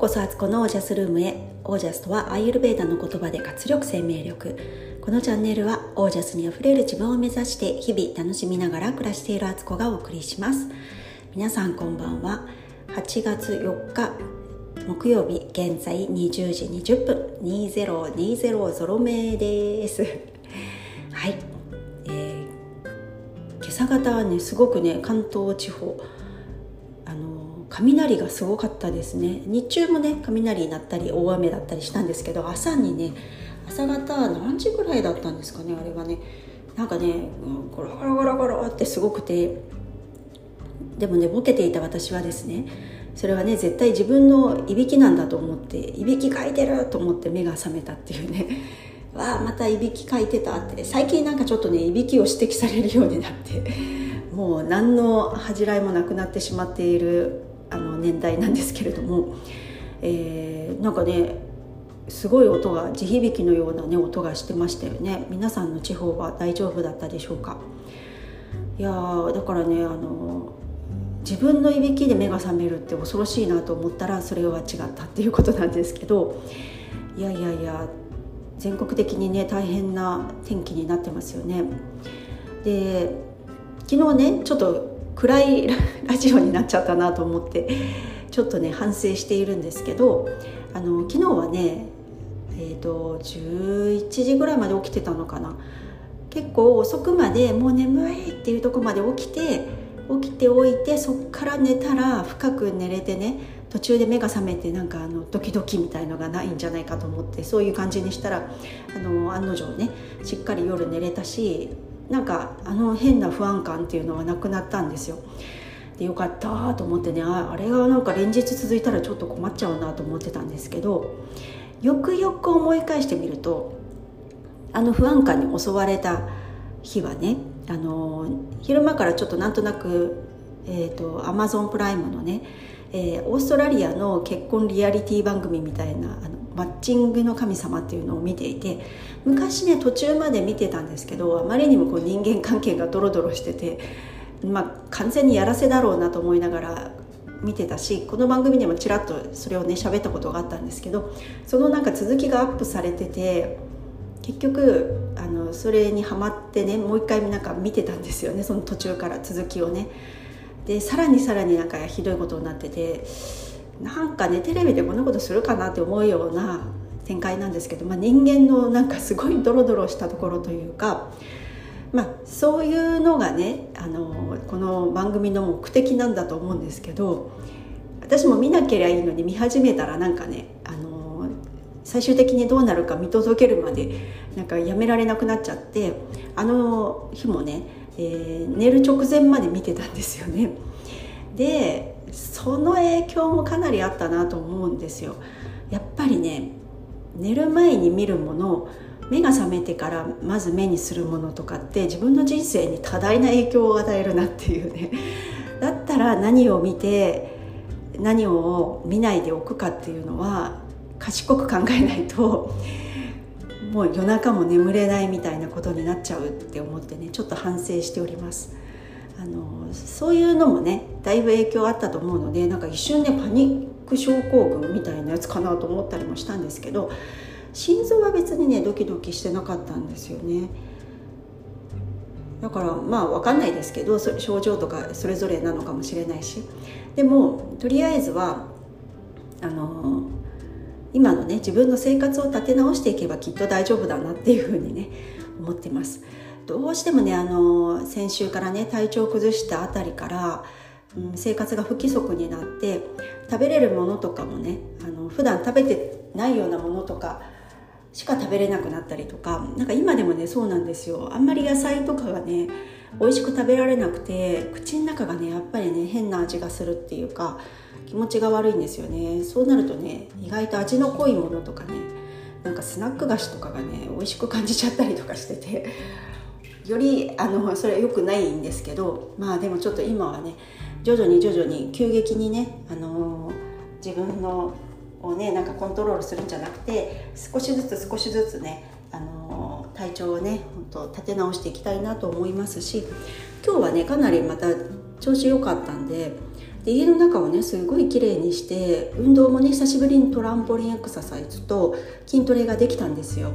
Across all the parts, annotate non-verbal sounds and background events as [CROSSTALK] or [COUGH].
こそアツコのオージャスルームへオージャスとはアイユルベーダの言葉で活力生命力。このチャンネルはオージャスにあふれる自分を目指して日々楽しみながら暮らしているアツコがお送りします。皆さんこんばんは。8月4日木曜日現在20時20分。2020ゾロ目です。はい、えー、今朝方はねすごくね関東地方雷がすごかったですね。日中もね雷になったり大雨だったりしたんですけど朝にね朝方何時ぐらいだったんですかねあれはね。なんかねゴロゴロゴロゴロってすごくて。でもねボケていた私はですねそれはね絶対自分のいびきなんだと思っていびきかいてると思って目が覚めたっていうね。[LAUGHS] わあまたいびきかいてたって。最近なんかちょっとねいびきを指摘されるようになってもう何の恥じらいもなくなってしまっているあの年代なんですけれども、えー、なんかねすごい音が地響きのようなね音がしてましたよね。皆さんの地方は大丈夫だったでしょうか？いやだからねあの自分のいびきで目が覚めるって恐ろしいなと思ったらそれは違ったっていうことなんですけどいやいやいや全国的にね大変な天気になってますよね。で昨日ねちょっと暗いラジオになっちゃったなと思ってちょっとね反省しているんですけどあの昨日はねえーと、11時ぐらいまで起きてたのかな。結構遅くまでもう眠いっていうとこまで起きて起きておいてそっから寝たら深く寝れてね途中で目が覚めてなんかあのドキドキみたいのがないんじゃないかと思ってそういう感じにしたらあの案の定ねしっかり夜寝れたしなんかあの変な不安感っていうのはなくなったんですよ。でよかったと思ってねあれがなんか連日続いたらちょっと困っちゃうなと思ってたんですけどよくよく思い返してみるとあの不安感に襲われた日はねあの昼間からちょっとなんとなくえーと、アマゾンプライムのね、えー、オーストラリアの結婚リアリティ番組みたいなあのマッチングの神様っていうのを見ていて昔ね途中まで見てたんですけどあまりにもこう人間関係がドロドロしてて、まあ、完全にやらせだろうなと思いながら見てたしこの番組でもちらっとそれをね喋ったことがあったんですけどそのなんか続きがアップされてて結局あのそれにはまってねもう一回なんか見てたんですよねその途中から続きをね。でさらにさらになんかひどいことになっててなんかねテレビでこんなことするかなって思うような展開なんですけど、まあ、人間のなんかすごいドロドロしたところというか、まあ、そういうのがねあのこの番組の目的なんだと思うんですけど私も見なければいいのに見始めたらなんかねあの最終的にどうなるか見届けるまでなんかやめられなくなっちゃってあの日もね、えー、寝る直前まで見てたんですよね。でその影響もかなりあったなと思うんですよ。やっぱりね寝る前に見るもの目が覚めてからまず目にするものとかって自分の人生に多大な影響を与えるなっていうねだったら何を見て何を見ないでおくかっていうのは賢く考えないともう夜中も眠れないみたいなことになっちゃうって思ってねちょっと反省しておりますあのそういうのもねだいぶ影響あったと思うのでなんか一瞬ねパニック症候群みたいなやつかなと思ったりもしたんですけど心臓は別にねドキドキしてなかったんですよね。だからまあ分かんないですけど症状とかそれぞれなのかもしれないし。でもとりあえずはあの今のね自分の生活を立て直していけばきっと大丈夫だなっていうふうにね思ってます。どうしてもねあの先週からね体調を崩したあたりからうん、生活が不規則になって食べれるものとかもねあの普段食べてないようなものとかしか食べれなくなったりとかなんか今でもねそうなんですよ。あんまり野菜とかがね美味しく食べられなくて口の中がねやっぱりね変な味がするっていうか気持ちが悪いんですよね。そうなるとね意外と味の濃いものとかねなんかスナック菓子とかがね美味しく感じちゃったりとかしててよりあのそれは良くないんですけどまあでもちょっと今はね徐々に徐々に急激にね、あの自分のをねなんかコントロールするんじゃなくて少しずつ少しずつね、あの体調をね本当立て直していきたいなと思いますし今日はねかなりまた調子良かったんでで家の中をねすごい綺麗にして運動もね久しぶりにトランポリンエクササイズと筋トレができたんですよ。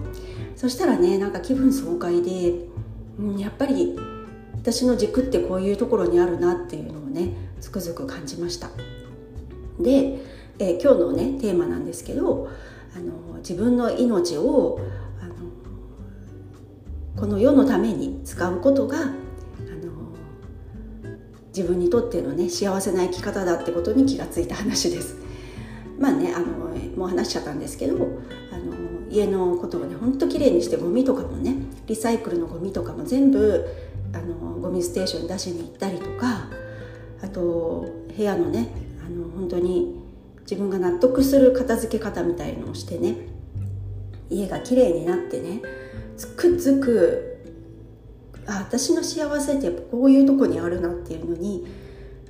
そしたらねなんか気分爽快で、やっぱり私の軸ってこういうところにあるなっていうのをねつくづく感じましたで、えー、今日のねテーマなんですけどあの自分の命をあのこの世のために使うことがあの自分にとってのね幸せな生き方だってことに気がついた話です。まあねあのもう話しちゃったんですけどあの家のことをねほんと綺麗にしてゴミとかもねリサイクルのゴミとかも全部あのゴミステーションに出しに行ったりとかあと部屋のねあの本当に自分が納得する片付け方みたいのをしてね家が綺麗になってねつくづくあ私の幸せってっこういうとこにあるなっていうのに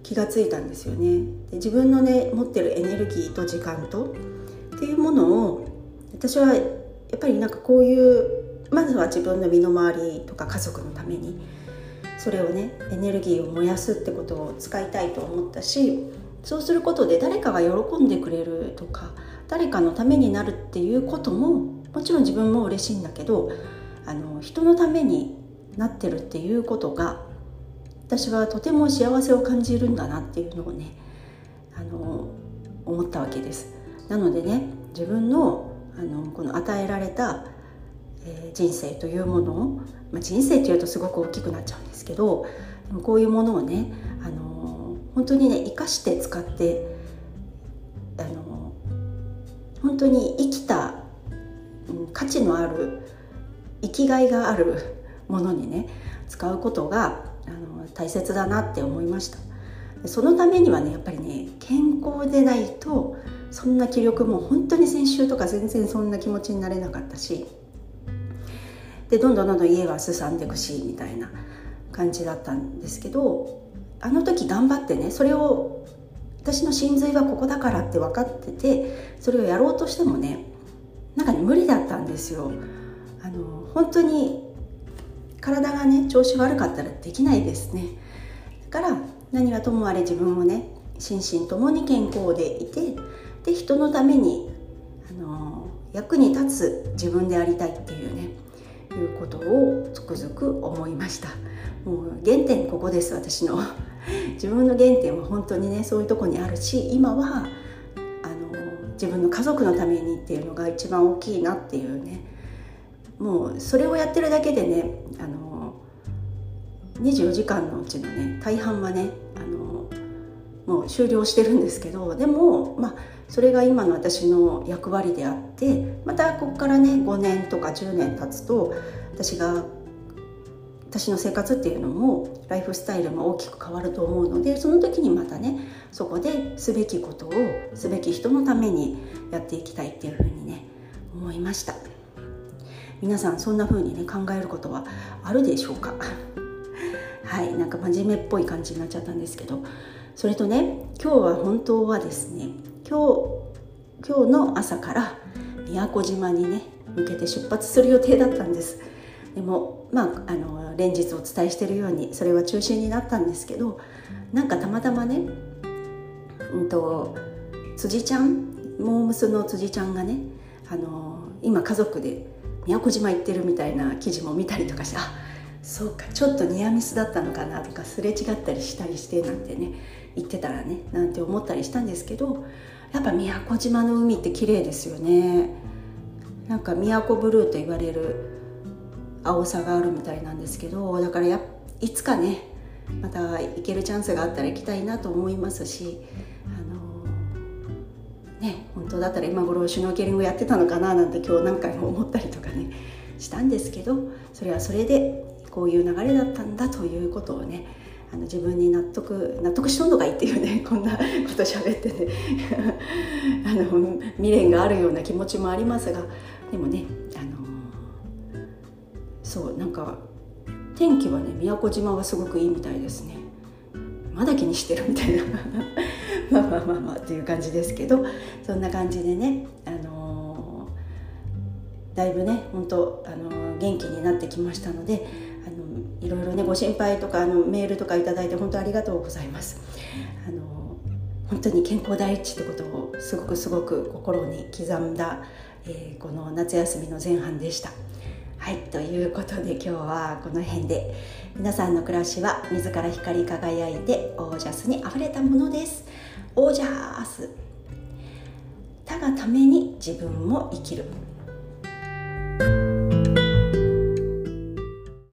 気がついたんですよね。で自分のね持ってるエネルギーと時間とっていうものを私はやっぱりなんかこういうまずは自分の身の回りとか家族のためにそれをねエネルギーを燃やすってことを使いたいと思ったしそうすることで誰かが喜んでくれるとか誰かのためになるっていうことももちろん自分も嬉しいんだけどあの人のためになってるっていうことが私はとても幸せを感じるんだなっていうのをねあの思ったわけです。なのでね自分のあのこの与えられた、えー、人生というものを、まあ、人生っていうとすごく大きくなっちゃうんですけどこういうものをねあの本当にね生かして使ってあの本当に生きた、価値のある生きがいがあるものにね使うことがあの大切だなって思いました。そのためにはねやっぱりね健康でないとそんな気力も本当に先週とか全然そんな気持ちになれなかったしでどんどんどんどん家はすさんでくしみたいな感じだったんですけどあの時頑張ってねそれを私の真髄はここだからって分かっててそれをやろうとしてもねなんかね無理だったんですよ。あの本当に体がね調子悪かったらできないですね。だから何はともあれ自分をね心身ともに健康でいてで人のためにあの役に立つ自分でありたいっていうねいうことをつくづく思いました。もう原点ここです私の [LAUGHS] 自分の原点は本当にねそういうとこにあるし今はあの自分の家族のためにっていうのが一番大きいなっていうねもうそれをやってるだけでねあの24時間のうちのね大半はねあのもう終了してるんですけどでもまあそれが今の私の役割であってまたここからね5年とか10年経つと私が私の生活っていうのもライフスタイルも大きく変わると思うのでその時にまたねそこですべきことをすべき人のためにやっていきたいっていうふうにね思いました。皆さんそんな風にね考えることはあるでしょうか？[LAUGHS] はいなんか真面目っぽい感じになっちゃったんですけど。それとね今日は本当はですね今日今日の朝から宮古島にね向けて出発する予定だったんです。でもまああの連日お伝えしているようにそれは中止になったんですけどなんかたまたまね、うんと、辻ちゃんモームスの辻ちゃんがねあの今家族で宮古島行ってるみたいな記事も見たりとかしてあそうかちょっとニアミスだったのかなとかすれ違ったりしたりしてなんてね言ってたらねなんて思ったりしたんですけどやっぱ宮古島の海って綺麗ですよね。なんか宮古ブルーと言われる青さがあるみたいなんですけどだからやいつかねまた行けるチャンスがあったら行きたいなと思いますしあのね本当だったら今頃シュノーケリングやってたのかななんて今日何回も思ったりとかねしたんですけどそれはそれでこういう流れだったんだということをねあの自分に納得納得しとんのがいいっていうね [LAUGHS] こんなこと喋ってね [LAUGHS] あの未練があるような気持ちもありますが。でもねあのそうなんか天気はね宮古島はすごくいいみたいですね。まだ気にしてるみたいな。[LAUGHS] まあまあまあまあっていう感じですけど。そんな感じでねあの、だいぶね本当あの、元気になってきましたのであのいろいろねご心配とかあのメールとか頂いて本当ありがとうございます。あの本当に健康第一ってことをすごくすごく心に刻んだ、えー、この夏休みの前半でした。はいということで今日はこの辺で皆さんの暮らしは自ら光り輝いてオージャスにあふれたものです。オージャス。他がために自分も生きる。